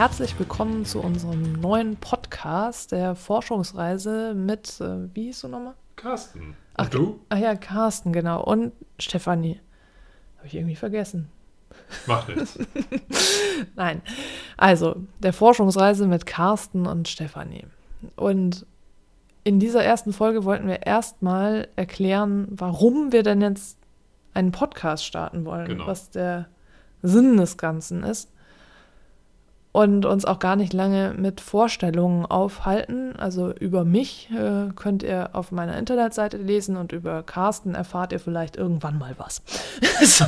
herzlich willkommen zu unserem neuen Podcast der Forschungsreise mit, äh, wie hieß du nochmal? Carsten. Und Ach, du? Ach ja, Carsten, genau. Und Stefanie. Habe ich irgendwie vergessen. Mach nichts. Nein. Also, der Forschungsreise mit Carsten und Stefanie. Und in dieser ersten Folge wollten wir erstmal erklären, warum wir denn jetzt einen Podcast starten wollen, Genau. was der Sinn des Ganzen ist. Und uns auch gar nicht lange mit Vorstellungen aufhalten. Also über mich äh, könnt ihr auf meiner Internetseite lesen und über Carsten erfahrt ihr vielleicht irgendwann mal was.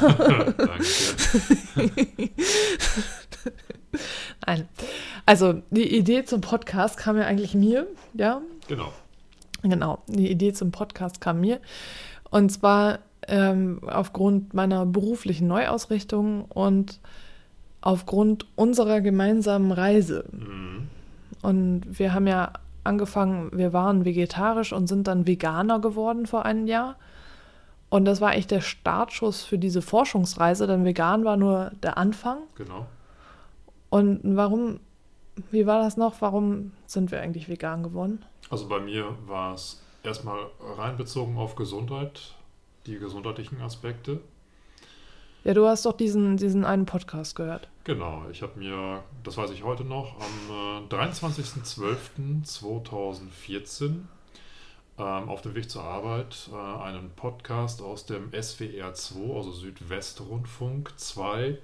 Nein. Also die Idee zum Podcast kam ja eigentlich mir, ja. Genau. Genau, die Idee zum Podcast kam mir. Und zwar ähm, aufgrund meiner beruflichen Neuausrichtung und aufgrund unserer gemeinsamen Reise. Mhm. Und wir haben ja angefangen, wir waren vegetarisch und sind dann Veganer geworden vor einem Jahr. Und das war eigentlich der Startschuss für diese Forschungsreise, denn vegan war nur der Anfang. Genau. Und warum, wie war das noch? Warum sind wir eigentlich vegan geworden? Also bei mir war es erstmal rein bezogen auf Gesundheit, die gesundheitlichen Aspekte. Ja, du hast doch diesen, diesen einen Podcast gehört. Genau, ich habe mir, das weiß ich heute noch, am äh, 23.12.2014 ähm, auf dem Weg zur Arbeit äh, einen Podcast aus dem SWR 2, also Südwestrundfunk 2.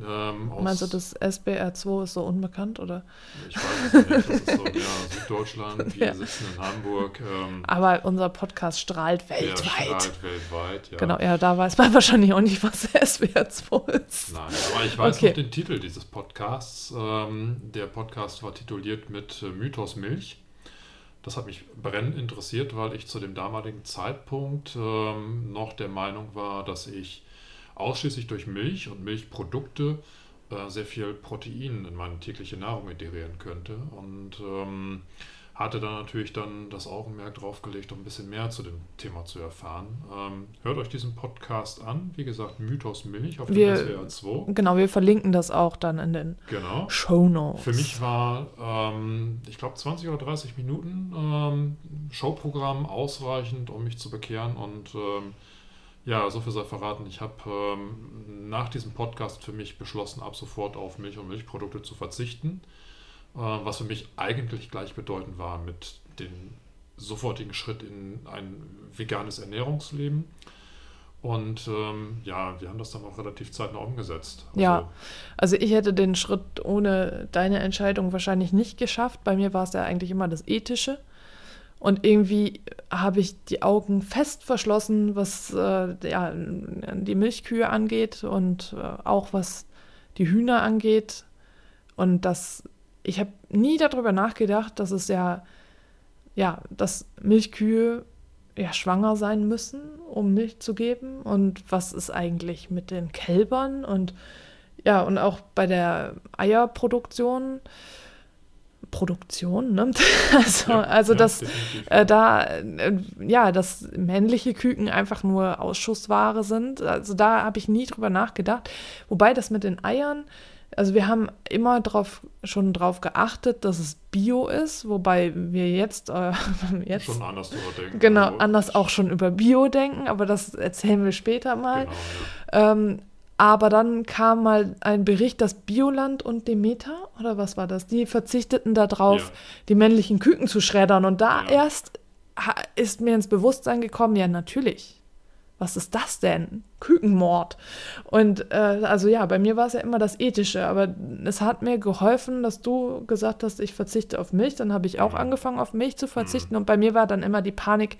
Ähm, Meinst du, das SBR2 ist so unbekannt, oder? Ich weiß es nicht, das ist so, ja, Süddeutschland, wir Ja. sitzen in Hamburg. Ähm, Aber unser Podcast strahlt weltweit. strahlt weltweit, ja. Genau, ja, da weiß man wahrscheinlich auch nicht, was SBR2 ist. Nein, aber ich weiß Okay. noch den Titel dieses Podcasts. Ähm, der Podcast war tituliert mit äh, Mythos Milch. Das hat mich brennend interessiert, weil ich zu dem damaligen Zeitpunkt ähm, noch der Meinung war, dass ich ausschließlich durch Milch und Milchprodukte äh, sehr viel Protein in meine tägliche Nahrung integrieren könnte. Und ähm, hatte dann natürlich dann das Augenmerk drauf gelegt, um ein bisschen mehr zu dem Thema zu erfahren. Ähm, hört euch diesen Podcast an. Wie gesagt, Mythos Milch auf Wir- SWR 2. Genau, wir verlinken das auch dann in den Genau. Show Notes. Für mich war, ähm, ich glaube, 20 oder 30 Minuten ähm, Showprogramm ausreichend, um mich zu bekehren. Und ähm, ja, so viel sei verraten. Ich habe ähm, nach diesem Podcast für mich beschlossen, ab sofort auf Milch und Milchprodukte zu verzichten. Äh, was für mich eigentlich gleichbedeutend war mit dem sofortigen Schritt in ein veganes Ernährungsleben. Und ähm, ja, wir haben das dann auch relativ zeitnah umgesetzt. Also, Ja. Also ich hätte den Schritt ohne deine Entscheidung wahrscheinlich nicht geschafft. Bei mir war es ja eigentlich immer das Ethische. Und irgendwie habe ich die Augen fest verschlossen, was äh, ja, die Milchkühe angeht und äh, auch was die Hühner angeht. Und das, ich habe nie darüber nachgedacht, dass es ja, ja, dass Milchkühe ja schwanger sein müssen, um Milch zu geben. Und was ist eigentlich mit den Kälbern und ja, und auch bei der Eierproduktion. Produktion, ne? Also, Ja, also ja, dass definitiv. äh, da, äh, ja, dass männliche Küken einfach nur Ausschussware sind. Also da habe ich nie drüber nachgedacht. Wobei das mit den Eiern, also wir haben immer drauf, schon drauf geachtet, dass es Bio ist, wobei wir jetzt, äh, jetzt schon anders drüber denken. genau Also, anders auch schon über Bio denken, aber das erzählen wir später mal. Genau, ja. Ähm, aber dann kam mal ein Bericht, dass Bioland und Demeter, oder was war das? Die verzichteten darauf, Ja. die männlichen Küken zu schreddern. Und da Ja. erst ist mir ins Bewusstsein gekommen, ja, natürlich. Was ist das denn? Kükenmord. Und äh, also ja, bei mir war es ja immer das Ethische, aber es hat mir geholfen, dass du gesagt hast, ich verzichte auf Milch. Dann habe ich auch Mhm. angefangen, auf Milch zu verzichten. Und bei mir war dann immer die Panik,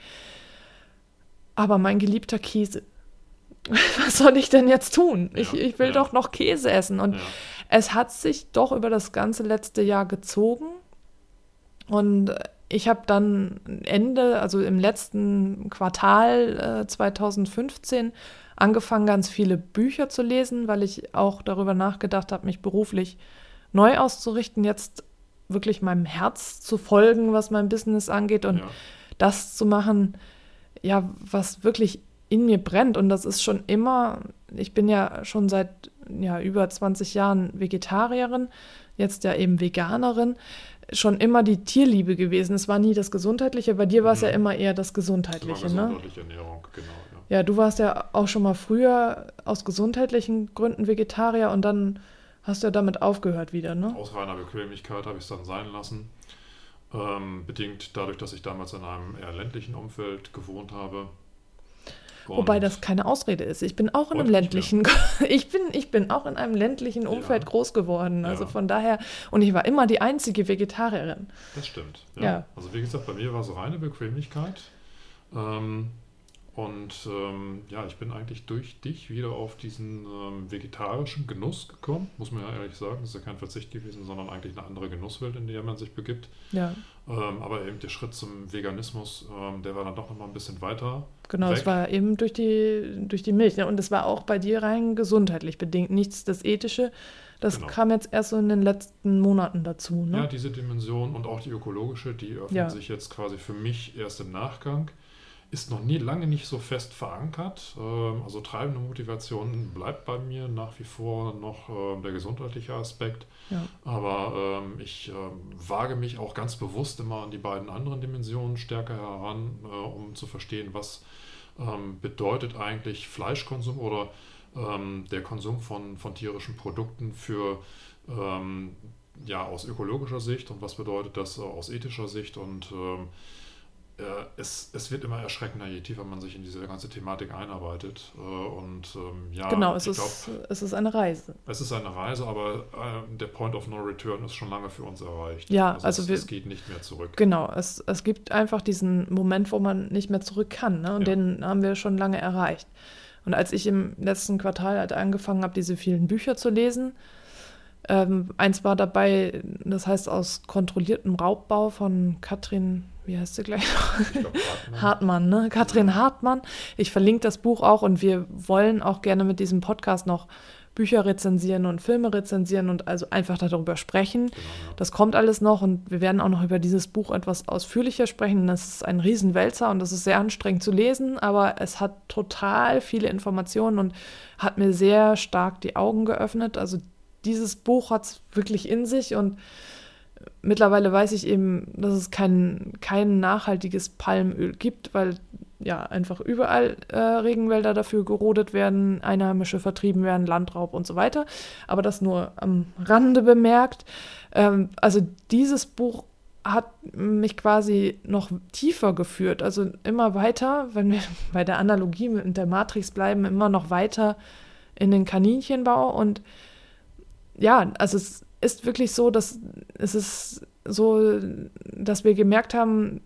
aber mein geliebter Käse. Was soll ich denn jetzt tun? ich, Ja, ich will ja. doch noch Käse essen. Und Ja. es hat sich doch über das ganze letzte Jahr gezogen. Und ich habe dann Ende, also im letzten Quartal äh, 2015, angefangen, ganz viele Bücher zu lesen, weil ich auch darüber nachgedacht habe, mich beruflich neu auszurichten, jetzt wirklich meinem Herz zu folgen, was mein Business angeht und das zu machen, ja, was wirklich in mir brennt. Und das ist schon immer, ich bin ja schon seit ja, über 20 Jahren Vegetarierin. jetzt ja eben Veganerin, schon immer die Tierliebe gewesen. Es war nie das Gesundheitliche. Bei dir war es mhm. ja immer eher das Gesundheitliche, ne? Gesundheitliche Ernährung, genau. Ja. ja, du warst ja auch schon mal früher aus gesundheitlichen Gründen Vegetarier und dann hast du ja damit aufgehört wieder, ne? Aus reiner Bequemlichkeit habe ich es dann sein lassen. Ähm, bedingt dadurch, dass ich damals in einem eher ländlichen Umfeld gewohnt habe. Und Wobei das keine Ausrede ist. Ich bin auch in einem ländlichen, ich bin, ich bin auch in einem ländlichen Umfeld ja. groß geworden. Also ja. von daher, und ich war immer die einzige Vegetarierin. Das stimmt. Ja. ja. Also wie gesagt, bei mir war es reine Bequemlichkeit. Ähm, und ähm, ja, ich bin eigentlich durch dich wieder auf diesen ähm, vegetarischen Genuss gekommen, muss man ja ehrlich sagen. Das ist ja kein Verzicht gewesen, sondern eigentlich eine andere Genusswelt, in der man sich begibt. Ja. Ähm, aber eben der Schritt zum Veganismus, ähm, der war dann doch nochmal ein bisschen weiter. Genau, es war eben durch die, durch die Milch. Ne? Und es war auch bei dir rein gesundheitlich bedingt. Nichts das Ethische. Das genau. kam jetzt erst so in den letzten Monaten dazu. Ne? Ja, diese Dimension und auch die ökologische, die öffnen ja. sich jetzt quasi für mich erst im Nachgang ist noch nie lange nicht so fest verankert. Ähm, also treibende Motivation bleibt bei mir nach wie vor noch ähm, der gesundheitliche Aspekt. Ja. Aber ähm, ich wage mich auch ganz bewusst immer an die beiden anderen Dimensionen stärker heran, äh, um zu verstehen, was bedeutet eigentlich Fleischkonsum oder der Konsum von, von tierischen Produkten für ja, aus ökologischer Sicht und was bedeutet das aus ethischer Sicht und äh, es, es wird immer erschreckender, je tiefer man sich in diese ganze Thematik einarbeitet. Äh, und ähm, ja, genau, es, ist, glaub, es ist eine Reise. Es ist eine Reise, aber äh, der Point of No Return ist schon lange für uns erreicht. Ja, also, also es, wir, es, geht nicht mehr zurück. Genau, es, es gibt einfach diesen Moment, wo man nicht mehr zurück kann. Ne? Und ja. den haben wir schon lange erreicht. Und als ich im letzten Quartal halt angefangen habe, diese vielen Bücher zu lesen, ähm, eins war dabei, das heißt aus kontrolliertem Raubbau von Katrin wie heißt sie gleich? Hartmann. Hartmann, ne? Katrin Hartmann. Ich verlinke das Buch auch und wir wollen auch gerne mit diesem Podcast noch Bücher rezensieren und Filme rezensieren und also einfach darüber sprechen. Genau, ja. Das kommt alles noch und wir werden auch noch über dieses Buch etwas ausführlicher sprechen. Das ist ein Riesenwälzer und das ist sehr anstrengend zu lesen, aber es hat total viele Informationen und hat mir sehr stark die Augen geöffnet. Also dieses Buch hat es wirklich in sich und mittlerweile weiß ich eben, dass es kein, kein nachhaltiges Palmöl gibt, weil ja einfach überall äh, Regenwälder dafür gerodet werden, Einheimische vertrieben werden, Landraub und so weiter. Aber das nur am Rande bemerkt. Ähm, also dieses Buch hat mich quasi noch tiefer geführt, also immer weiter, wenn wir bei der Analogie mit der Matrix bleiben, immer noch weiter in den Kaninchenbau und ja, also es ist wirklich so, dass es ist so, dass wir gemerkt haben,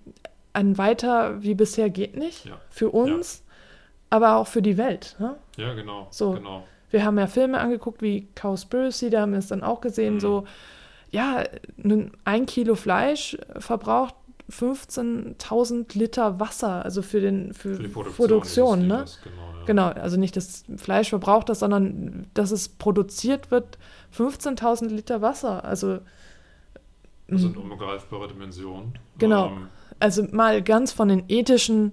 ein weiter wie bisher geht nicht ja. für uns, ja. aber auch für die Welt. Ne? Ja, genau. So, genau. Wir haben ja Filme angeguckt wie Cowspiracy, da haben wir es dann auch gesehen, mhm. so, ja, ein Kilo Fleisch verbraucht 15.000 Liter Wasser, also für, den, für, für die Produktion, Produktion ne? Genau, ja. genau, also nicht das Fleisch verbraucht das, sondern dass es produziert wird, 15.000 Liter Wasser. Also das sind unbegreifbare Dimensionen. Genau. Ähm, also mal ganz von den ethischen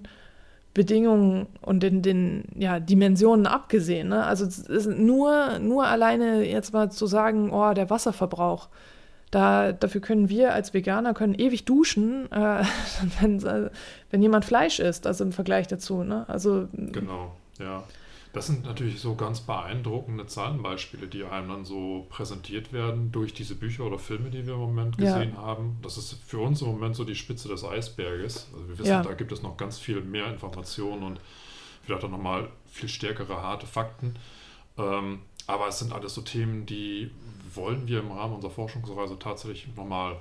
Bedingungen und den, den ja, Dimensionen abgesehen. Ne? Also nur, nur alleine jetzt mal zu sagen, oh, der Wasserverbrauch, da, dafür können wir als Veganer können ewig duschen, äh, wenn, wenn jemand Fleisch isst, also im Vergleich dazu. Ne? Also, genau, ja. Das sind natürlich so ganz beeindruckende Zahlenbeispiele, die einem dann so präsentiert werden durch diese Bücher oder Filme, die wir im Moment gesehen ja. haben. Das ist für uns im Moment so die Spitze des Eisberges. Also wir wissen, ja. da gibt es noch ganz viel mehr Informationen und vielleicht auch nochmal viel stärkere harte Fakten. Ähm, aber es sind alles so Themen, die wollen wir im Rahmen unserer Forschungsreise tatsächlich nochmal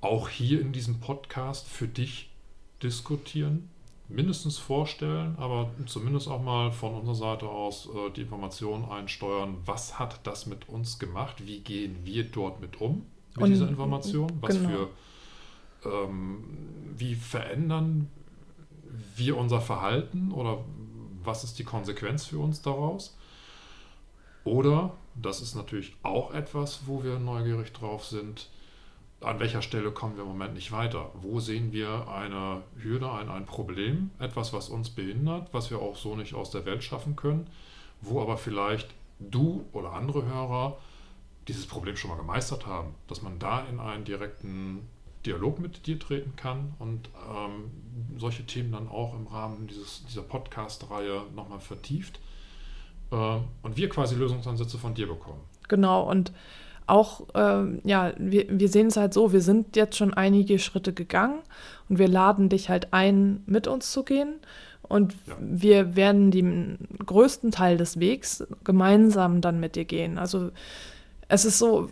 auch hier in diesem Podcast für dich diskutieren mindestens vorstellen, aber zumindest auch mal von unserer Seite aus äh, die Informationen einsteuern, was hat das mit uns gemacht, wie gehen wir dort mit um, mit Und, dieser Information, was genau. für, ähm, wie verändern wir unser Verhalten oder was ist die Konsequenz für uns daraus? Oder, das ist natürlich auch etwas, wo wir neugierig drauf sind, an welcher Stelle kommen wir im Moment nicht weiter? Wo sehen wir eine Hürde, ein, ein Problem, etwas, was uns behindert, was wir auch so nicht aus der Welt schaffen können, wo aber vielleicht du oder andere Hörer dieses Problem schon mal gemeistert haben, dass man da in einen direkten Dialog mit dir treten kann und ähm, solche Themen dann auch im Rahmen dieses, dieser Podcast-Reihe nochmal vertieft äh, und wir quasi Lösungsansätze von dir bekommen. Genau, und auch, ähm, ja, wir, wir sehen es halt so, wir sind jetzt schon einige Schritte gegangen und wir laden dich halt ein, mit uns zu gehen. Und ja. wir werden den größten Teil des Wegs gemeinsam dann mit dir gehen. Also es ist so,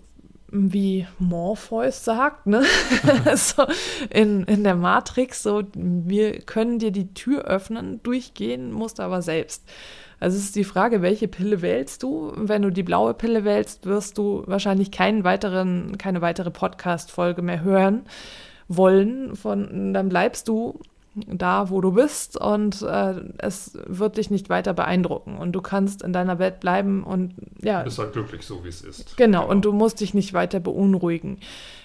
wie Morpheus sagt, ne? so in, in der Matrix, so wir können dir die Tür öffnen, durchgehen, musst aber selbst. Also es ist die Frage, welche Pille wählst du? Wenn du die blaue Pille wählst, wirst du wahrscheinlich keinen weiteren, keine weitere Podcast-Folge mehr hören wollen. Von, dann bleibst du da, wo du bist und äh, es wird dich nicht weiter beeindrucken und du kannst in deiner Welt bleiben und ja. Du bist halt glücklich so, wie es ist. Genau, genau, und du musst dich nicht weiter beunruhigen.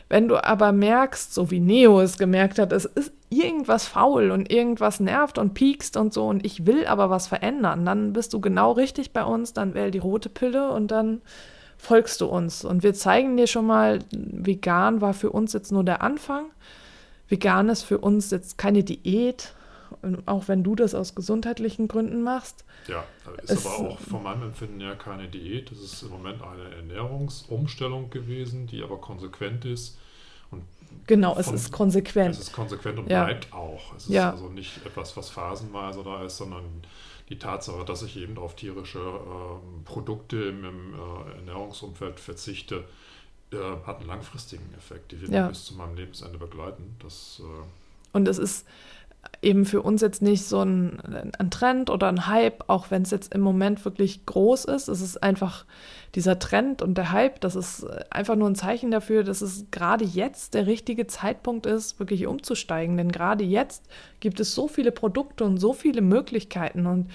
Wenn du aber merkst, so wie Neo es gemerkt hat, es ist irgendwas faul und irgendwas nervt und piekst und so und ich will aber was verändern, dann bist du genau richtig bei uns, dann wähl die rote Pille und dann folgst du uns. Und wir zeigen dir schon mal, vegan war für uns jetzt nur der Anfang vegan ist für uns jetzt keine Diät, auch wenn du das aus gesundheitlichen Gründen machst. Ja, ist es, aber auch von meinem Empfinden ja keine Diät. Es ist im Moment eine Ernährungsumstellung gewesen, die aber konsequent ist. Und genau, von, es ist konsequent. Es ist konsequent und ja. bleibt auch. Es ist ja. also nicht etwas, was phasenweise da ist, sondern die Tatsache, dass ich eben auf tierische äh, Produkte im, im äh, Ernährungsumfeld verzichte, äh, hat einen langfristigen Effekt, die wird ja. bis zu meinem Lebensende begleiten. Das, äh und es ist eben für uns jetzt nicht so ein, ein Trend oder ein Hype, auch wenn es jetzt im Moment wirklich groß ist. Es ist einfach dieser Trend und der Hype, das ist einfach nur ein Zeichen dafür, dass es gerade jetzt der richtige Zeitpunkt ist, wirklich umzusteigen. Denn gerade jetzt gibt es so viele Produkte und so viele Möglichkeiten und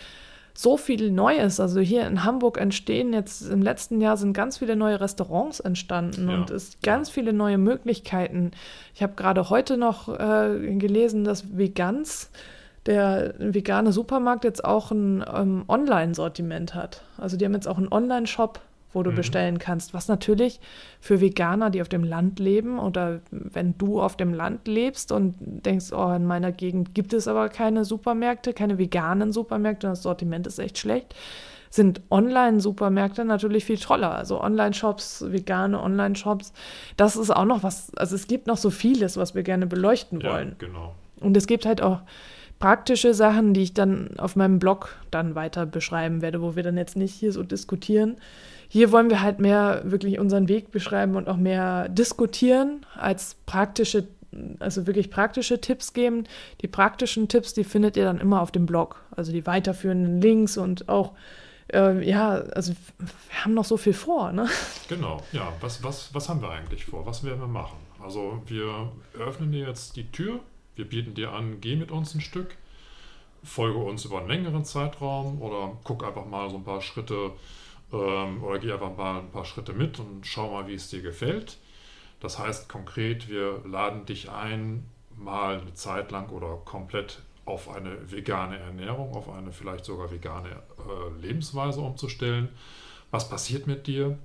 so viel Neues. Also hier in Hamburg entstehen jetzt im letzten Jahr sind ganz viele neue Restaurants entstanden ja. und es ganz viele neue Möglichkeiten. Ich habe gerade heute noch äh, gelesen, dass Vegans, der vegane Supermarkt, jetzt auch ein ähm, Online-Sortiment hat. Also die haben jetzt auch einen Online-Shop wo du mhm. bestellen kannst. Was natürlich für Veganer, die auf dem Land leben oder wenn du auf dem Land lebst und denkst, oh, in meiner Gegend gibt es aber keine Supermärkte, keine veganen Supermärkte, das Sortiment ist echt schlecht, sind Online-Supermärkte natürlich viel toller. Also Online-Shops, vegane Online-Shops, das ist auch noch was, also es gibt noch so vieles, was wir gerne beleuchten ja, wollen. Genau. Und es gibt halt auch praktische Sachen, die ich dann auf meinem Blog dann weiter beschreiben werde, wo wir dann jetzt nicht hier so diskutieren, hier wollen wir halt mehr wirklich unseren Weg beschreiben und auch mehr diskutieren als praktische, also wirklich praktische Tipps geben. Die praktischen Tipps, die findet ihr dann immer auf dem Blog, also die weiterführenden Links und auch äh, ja, also wir haben noch so viel vor, ne? Genau, ja. Was, was, was haben wir eigentlich vor? Was werden wir machen? Also wir öffnen jetzt die Tür, wir bieten dir an, geh mit uns ein Stück, folge uns über einen längeren Zeitraum oder guck einfach mal so ein paar Schritte ähm, oder geh einfach mal ein paar Schritte mit und schau mal, wie es dir gefällt. Das heißt konkret, wir laden dich ein, mal eine Zeit lang oder komplett auf eine vegane Ernährung, auf eine vielleicht sogar vegane äh, Lebensweise umzustellen. Was passiert mit dir?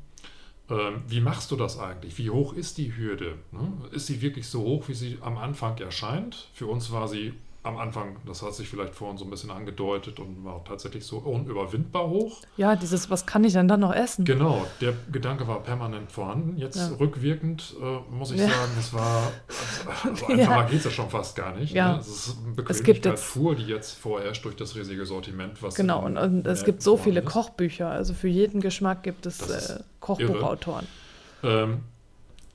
Ähm, wie machst du das eigentlich? Wie hoch ist die Hürde? Ne? Ist sie wirklich so hoch, wie sie am Anfang erscheint? Für uns war sie am Anfang, das hat sich vielleicht vorhin so ein bisschen angedeutet und war tatsächlich so unüberwindbar hoch. Ja, dieses, was kann ich denn dann noch essen? Genau, der Gedanke war permanent vorhanden. Jetzt ja. rückwirkend äh, muss ich ja. sagen, es war, also einfacher ja. geht es ja schon fast gar nicht. Ja. Ne? Es ist eine Bequemlichkeit Fuhr, die jetzt vorherrscht durch das riesige Sortiment. Was genau, und, und es gibt so viele ist. Kochbücher, also für jeden Geschmack gibt es äh, Kochbuchautoren. Ähm,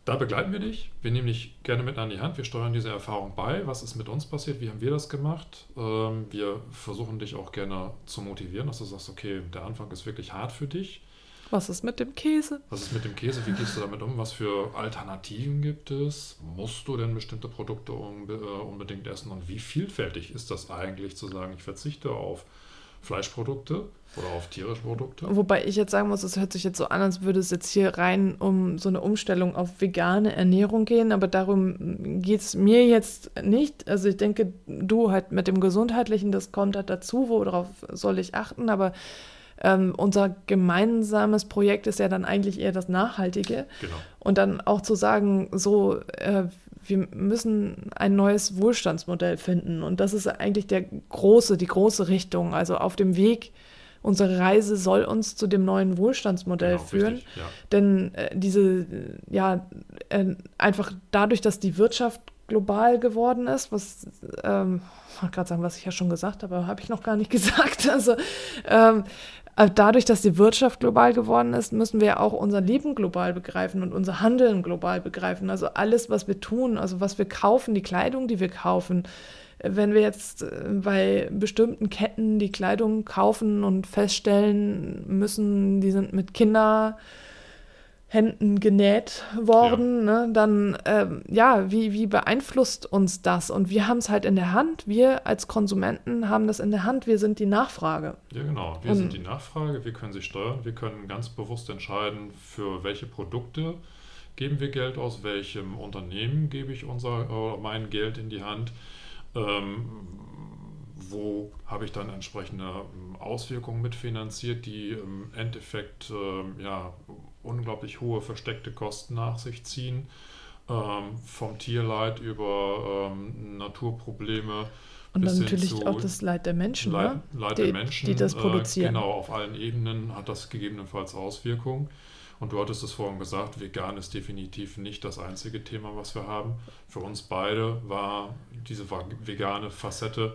da begleiten wir dich. Wir nehmen dich gerne mit an die Hand. Wir steuern diese Erfahrung bei. Was ist mit uns passiert? Wie haben wir das gemacht? Ähm, wir versuchen dich auch gerne zu motivieren, dass du sagst, okay, der Anfang ist wirklich hart für dich. Was ist mit dem Käse? Was ist mit dem Käse? Wie gehst du damit um? Was für Alternativen gibt es? Musst du denn bestimmte Produkte äh, unbedingt essen? Und wie vielfältig ist das eigentlich zu sagen, ich verzichte auf Fleischprodukte oder auf tierische Produkte. Wobei ich jetzt sagen muss, es hört sich jetzt so an, als würde es jetzt hier rein um so eine Umstellung auf vegane Ernährung gehen, aber darum geht es mir jetzt nicht. Also ich denke, du halt mit dem Gesundheitlichen, das kommt halt dazu, worauf soll ich achten, aber ähm, unser gemeinsames Projekt ist ja dann eigentlich eher das Nachhaltige. Genau. Und dann auch zu sagen, so, äh, wir müssen ein neues Wohlstandsmodell finden. Und das ist eigentlich der große, die große Richtung. Also auf dem Weg, unsere Reise soll uns zu dem neuen Wohlstandsmodell Genau, führen. richtig, ja. Denn äh, diese, ja, äh, einfach dadurch, dass die Wirtschaft global geworden ist, was, ähm, ich wollte gerade sagen, was ich ja schon gesagt habe, aber habe ich noch gar nicht gesagt. Also ähm, äh, dadurch, dass die Wirtschaft global geworden ist, müssen wir auch unser Leben global begreifen und unser Handeln global begreifen. Also alles, was wir tun, also was wir kaufen, die Kleidung, die wir kaufen. Äh, Wenn wir jetzt äh, bei bestimmten Ketten die Kleidung kaufen und feststellen müssen, die sind mit Kinderhänden genäht worden, ne, dann ähm, ja, wie, wie beeinflusst uns das? Und wir haben es halt in der Hand. Wir als Konsumenten haben das in der Hand. Wir sind die Nachfrage. Ja, genau. Wir Und- sind die Nachfrage, wir können sie steuern, wir können ganz bewusst entscheiden, für welche Produkte geben wir Geld aus, welchem Unternehmen gebe ich unser, äh, mein Geld in die Hand, ähm, wo habe ich dann entsprechende ähm, Auswirkungen mitfinanziert, die im Endeffekt ähm, ja, unglaublich hohe versteckte Kosten nach sich ziehen, ähm, vom Tierleid über ähm, Naturprobleme. Und bis dann natürlich auch das Leid der Menschen, Leid, ne? Leid die, der Menschen. die das äh, produzieren. Genau, auf allen Ebenen hat das gegebenenfalls Auswirkungen. Und du hattest es vorhin gesagt, vegan ist definitiv nicht das einzige Thema, was wir haben. Für uns beide war diese vegane Facette.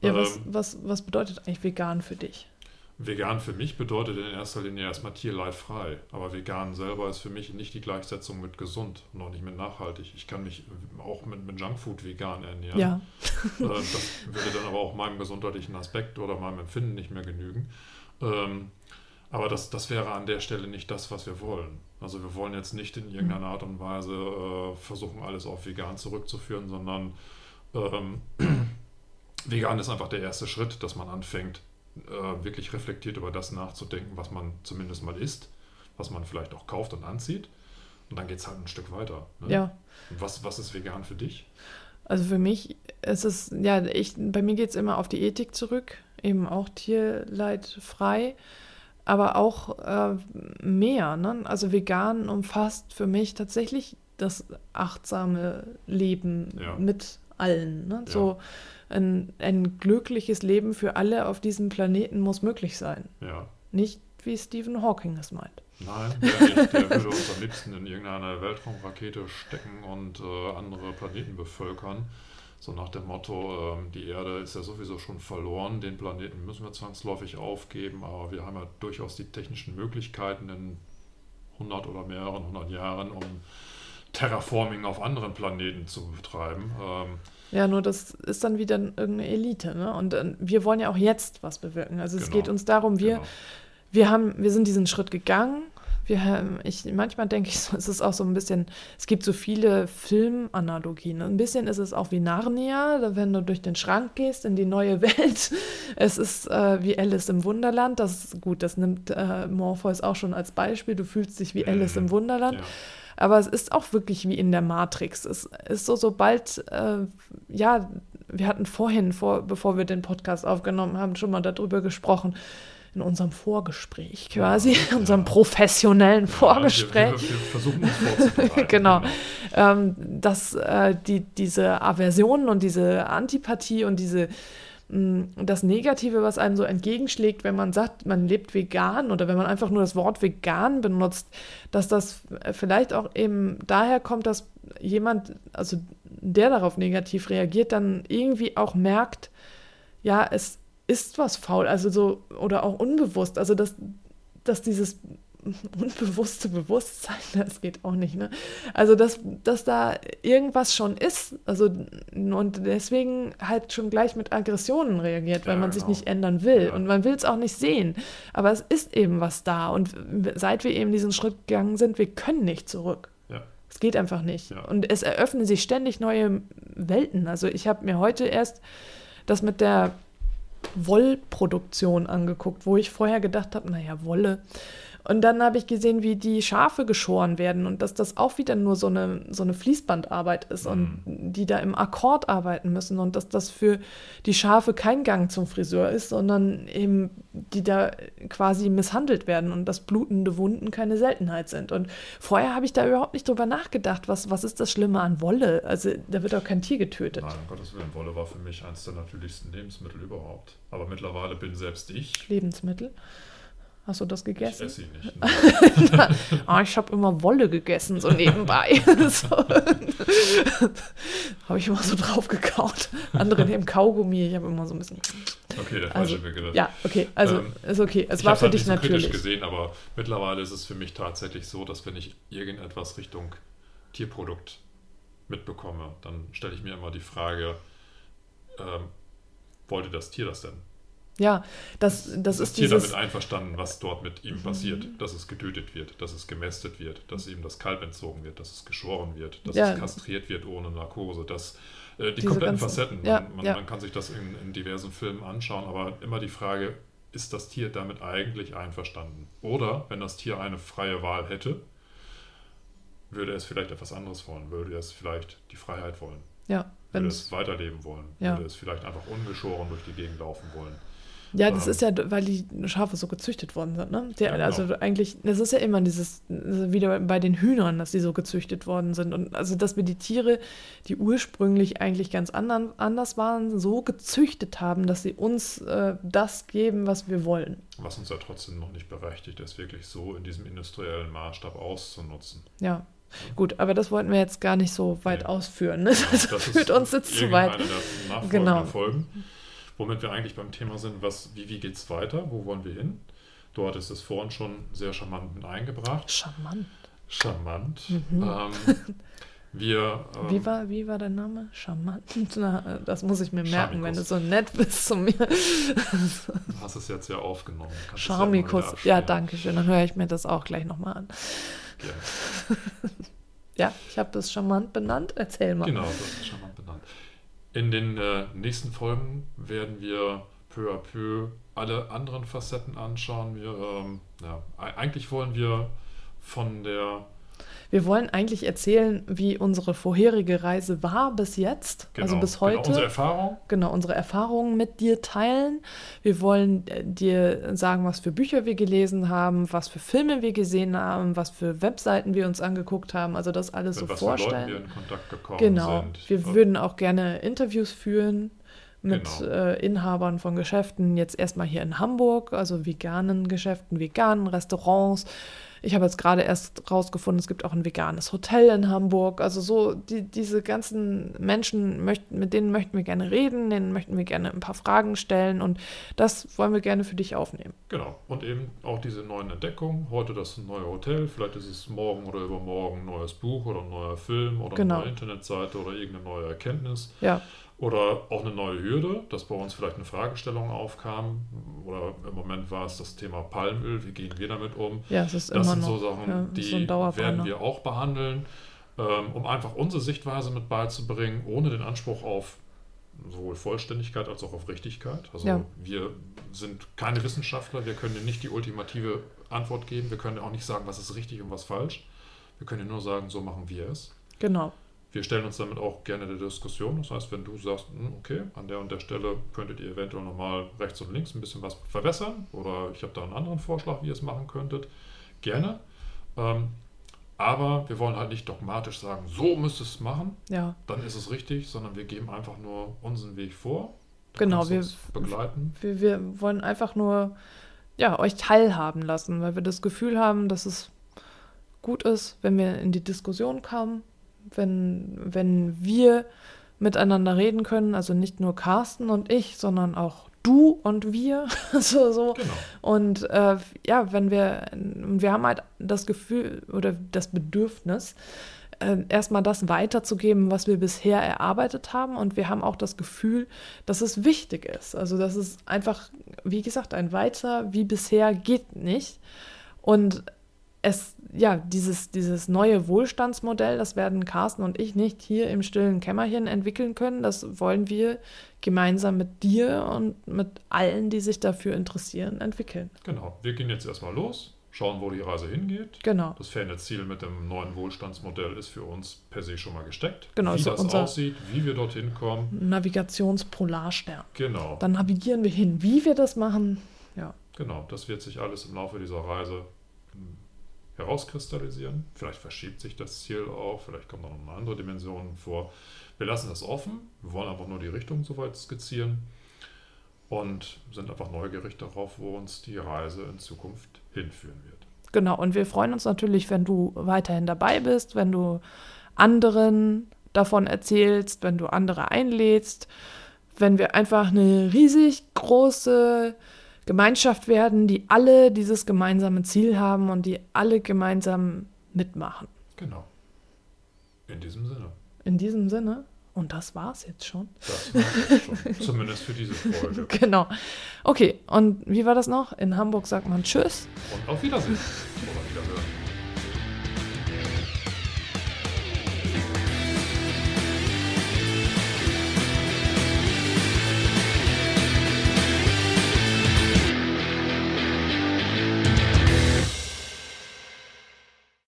Ja, was, ähm, was, was bedeutet eigentlich vegan für dich? Vegan für mich bedeutet in erster Linie erstmal tierleidfrei. Aber vegan selber ist für mich nicht die Gleichsetzung mit gesund und auch nicht mit nachhaltig. Ich kann mich auch mit, mit Junkfood vegan ernähren. Ja, Äh, das würde dann aber auch meinem gesundheitlichen Aspekt oder meinem Empfinden nicht mehr genügen. Ähm, aber das, das wäre an der Stelle nicht das, was wir wollen. Also wir wollen jetzt nicht in irgendeiner Art und Weise äh, versuchen, alles auf vegan zurückzuführen, sondern ähm, vegan ist einfach der erste Schritt, dass man anfängt, äh, wirklich reflektiert über das nachzudenken, was man zumindest mal isst, was man vielleicht auch kauft und anzieht. Und dann geht es halt ein Stück weiter. Ne? ja. Und Was, was ist vegan für dich? Also für mich ist es, ja, ich, bei mir geht es immer auf die Ethik zurück, eben auch tierleidfrei, aber auch äh, mehr. Ne? Also vegan umfasst für mich tatsächlich das achtsame Leben Ja. mit allen. Ne? Ja. So ein, ein glückliches Leben für alle auf diesem Planeten muss möglich sein. Ja. Nicht wie Stephen Hawking es meint. Nein, der nicht. Der würde uns am liebsten in irgendeine Weltraumrakete stecken und äh, andere Planeten bevölkern. So nach dem Motto, ähm, die Erde ist ja sowieso schon verloren, den Planeten müssen wir zwangsläufig aufgeben, aber wir haben ja durchaus die technischen Möglichkeiten in 100 oder mehreren 100 Jahren, um Terraforming auf anderen Planeten zu betreiben. Ähm, Ja, nur das ist dann wieder irgendeine Elite, ne? Und äh, wir wollen ja auch jetzt was bewirken. Also es Genau. geht uns darum, wir, genau. wir haben, wir sind diesen Schritt gegangen. Wir ich, manchmal denke ich, so, es ist auch so ein bisschen, es gibt so viele Filmanalogien. Ein bisschen ist es auch wie Narnia, wenn du durch den Schrank gehst in die neue Welt. Es ist äh, wie Alice im Wunderland. Das ist gut, das nimmt äh, Morpheus auch schon als Beispiel. Du fühlst dich wie Alice im Wunderland. Ja. Aber es ist auch wirklich wie in der Matrix. Es ist so, sobald, äh, ja, wir hatten vorhin, vor, bevor wir den Podcast aufgenommen haben, schon mal darüber gesprochen, in unserem Vorgespräch quasi, Ja, in unserem ja. professionellen Ja, Vorgespräch. Wir, wir, wir versuchen uns vorzubereiten. Genau. ähm, dass äh, die, diese Aversion und diese Antipathie und diese das Negative, was einem so entgegenschlägt, wenn man sagt, man lebt vegan oder wenn man einfach nur das Wort vegan benutzt, dass das vielleicht auch eben daher kommt, dass jemand, also der darauf negativ reagiert, dann irgendwie auch merkt, ja, es ist was faul, also so, oder auch unbewusst, also dass, dass dieses unbewusste Bewusstsein, das geht auch nicht, ne? Also, dass, dass da irgendwas schon ist, also, und deswegen halt schon gleich mit Aggressionen reagiert, weil Ja, man sich genau. nicht ändern will Ja. und man will es auch nicht sehen. Aber es ist eben was da und seit wir eben diesen Schritt gegangen sind, wir können nicht zurück. Ja. Es geht einfach nicht. Und es eröffnen sich ständig neue Welten. Also ich habe mir heute erst das mit der Wollproduktion angeguckt, wo ich vorher gedacht habe, naja, Wolle. Und dann habe ich gesehen, wie die Schafe geschoren werden und dass das auch wieder nur so eine, so eine Fließbandarbeit ist und die da im Akkord arbeiten müssen und dass das für die Schafe kein Gang zum Friseur ist, sondern eben die da quasi misshandelt werden und dass blutende Wunden keine Seltenheit sind. Und vorher habe ich da überhaupt nicht drüber nachgedacht, was, was ist das Schlimme an Wolle? Also da wird auch kein Tier getötet. Nein, um Gottes Willen, Wolle war für mich eines der natürlichsten Lebensmittel überhaupt. Aber mittlerweile bin selbst ich. Lebensmittel. Hast du das Ich gegessen? esse sie nicht. ne? ah, ich habe immer Wolle gegessen, so nebenbei. so. habe ich immer so drauf gekaut. Andere nehmen Kaugummi, ich habe immer so ein bisschen. Okay, der Also, falsche Begriff. ja, okay, also Ähm, ist okay. Es ich war für halt dich nicht so kritisch natürlich. gesehen, aber mittlerweile ist es für mich tatsächlich so, dass wenn ich irgendetwas Richtung Tierprodukt mitbekomme, dann stelle ich mir immer die Frage, ähm, wollte das Tier das denn? Ja, das, das ist dieses. damit einverstanden, was dort mit ihm passiert, dass es getötet wird, dass es gemästet wird, dass ihm das Kalb entzogen wird, dass es geschoren wird, dass Ja. es kastriert wird ohne Narkose, dass äh, die Diese kompletten ganzen- Facetten, man, ja, man, ja. man kann sich das in, in diversen Filmen anschauen, aber immer die Frage, ist das Tier damit eigentlich einverstanden? Oder wenn das Tier eine freie Wahl hätte, würde es vielleicht etwas anderes wollen, würde es vielleicht die Freiheit wollen, Ja, würde es weiterleben wollen, würde es vielleicht einfach ungeschoren durch die Gegend laufen wollen. Ja, das ist ja, weil die Schafe so gezüchtet worden sind, ne? Der, Ja, genau. Also eigentlich, das ist ja immer dieses, wieder bei den Hühnern, dass die so gezüchtet worden sind. Und also, dass wir die Tiere, die ursprünglich eigentlich ganz andern, anders waren, so gezüchtet haben, dass sie uns äh, das geben, was wir wollen. Was uns ja trotzdem noch nicht berechtigt ist, wirklich so in diesem industriellen Maßstab auszunutzen. Ja. Gut, aber das wollten wir jetzt gar nicht so weit Nee. ausführen. Ne? Das, führt uns jetzt zu weit. Genau. Folgen. Womit wir eigentlich beim Thema sind, was, wie, wie geht es weiter? Wo wollen wir hin? Du hattest es vorhin schon sehr charmant mit eingebracht. Charmant. Charmant. Mhm. Ähm, wir, ähm, Wie war, wie war dein Name? Charmant. Na, das muss ich mir merken, wenn du Charmikus. so nett bist zu mir. du hast es jetzt ja aufgenommen. Kannst ja Charmikus. Ja, abspielen. danke schön. Dann höre ich mir das auch gleich nochmal an. Gerne. Ja, ich habe das charmant benannt. Erzähl mal. Genau, das ist charmant. In den äh, nächsten Folgen werden wir peu à peu alle anderen Facetten anschauen. Wir, ähm, ja, e- eigentlich wollen wir von der, Wir wollen eigentlich erzählen, wie unsere vorherige Reise war bis jetzt, genau, also bis genau, heute. unsere Erfahrung, genau, unsere Erfahrungen mit dir teilen. Wir wollen äh, dir sagen, was für Bücher wir gelesen haben, was für Filme wir gesehen haben, was für Webseiten wir uns angeguckt haben. Also das alles mit so was für Leuten vorstellen. wir in Kontakt gekommen Genau. sind. Wir Äh, würden auch gerne Interviews führen mit Genau. äh, Inhabern von Geschäften, jetzt erstmal hier in Hamburg, also veganen Geschäften, veganen Restaurants. Ich habe jetzt gerade erst rausgefunden, es gibt auch ein veganes Hotel in Hamburg. Also so die, diese ganzen Menschen, möchten, mit denen möchten wir gerne reden, denen möchten wir gerne ein paar Fragen stellen und das wollen wir gerne für dich aufnehmen. Genau. Und eben auch diese neuen Entdeckungen. Heute das neue Hotel, vielleicht ist es morgen oder übermorgen ein neues Buch oder ein neuer Film oder Genau. eine neue Internetseite oder irgendeine neue Erkenntnis. Ja, Oder auch eine neue Hürde, dass bei uns vielleicht eine Fragestellung aufkam. Oder im Moment war es das Thema Palmöl. Wie gehen wir damit um? ja, es ist Das immer sind noch so Sachen, ja, die so werden wir auch behandeln, ähm, um einfach unsere Sichtweise mit beizubringen, ohne den Anspruch auf sowohl Vollständigkeit als auch auf Richtigkeit. Also Ja. wir sind keine Wissenschaftler, wir können nicht die ultimative Antwort geben, wir können auch nicht sagen, was ist richtig und was falsch. Wir können nur sagen, so machen wir es. Genau. Wir stellen uns damit auch gerne der Diskussion. Das heißt, wenn du sagst, hm, okay, an der und der Stelle könntet ihr eventuell nochmal rechts und links ein bisschen was verbessern oder ich habe da einen anderen Vorschlag, wie ihr es machen könntet, gerne. Ähm, aber wir wollen halt nicht dogmatisch sagen, so müsst ihr es machen, Ja, dann ist es richtig, sondern wir geben einfach nur unseren Weg vor. Du Genau, wir- begleiten. wir, wir wollen einfach nur ja, euch teilhaben lassen, weil wir das Gefühl haben, dass es gut ist, wenn wir in die Diskussion kommen, wenn, wenn wir miteinander reden können, also nicht nur Carsten und ich, sondern auch du und wir. so, so. Genau. Und äh, ja, wenn wir, wir haben halt das Gefühl oder das Bedürfnis, äh, erstmal das weiterzugeben, was wir bisher erarbeitet haben. Und wir haben auch das Gefühl, dass es wichtig ist. Also, dass es einfach, wie gesagt, ein Weiter wie bisher geht nicht. Und es, ja, dieses, dieses neue Wohlstandsmodell, das werden Carsten und ich nicht hier im stillen Kämmerchen entwickeln können. Das wollen wir gemeinsam mit dir und mit allen, die sich dafür interessieren, entwickeln. Genau. Wir gehen jetzt erstmal los, schauen, wo die Reise hingeht. Genau. Das ferne Ziel mit dem neuen Wohlstandsmodell ist für uns per se schon mal gesteckt. Genau, wie so das aussieht, wie wir dorthin kommen. Navigationspolarstern. Genau. Dann navigieren wir hin. Wie wir das machen, ja. Genau, das wird sich alles im Laufe dieser Reise herauskristallisieren. Vielleicht verschiebt sich das Ziel auch, vielleicht kommen da noch eine andere Dimension vor. Wir lassen das offen, wir wollen einfach nur die Richtung soweit skizzieren und sind einfach neugierig darauf, wo uns die Reise in Zukunft hinführen wird. Genau, und wir freuen uns natürlich, wenn du weiterhin dabei bist, wenn du anderen davon erzählst, wenn du andere einlädst, wenn wir einfach eine riesig große Gemeinschaft werden, die alle dieses gemeinsame Ziel haben und die alle gemeinsam mitmachen. Genau. In diesem Sinne. In diesem Sinne, und das war's jetzt schon. Das war es schon. Zumindest für diese Folge. Genau. Okay, und wie war das noch? In Hamburg sagt man Tschüss. Und auf Wiedersehen.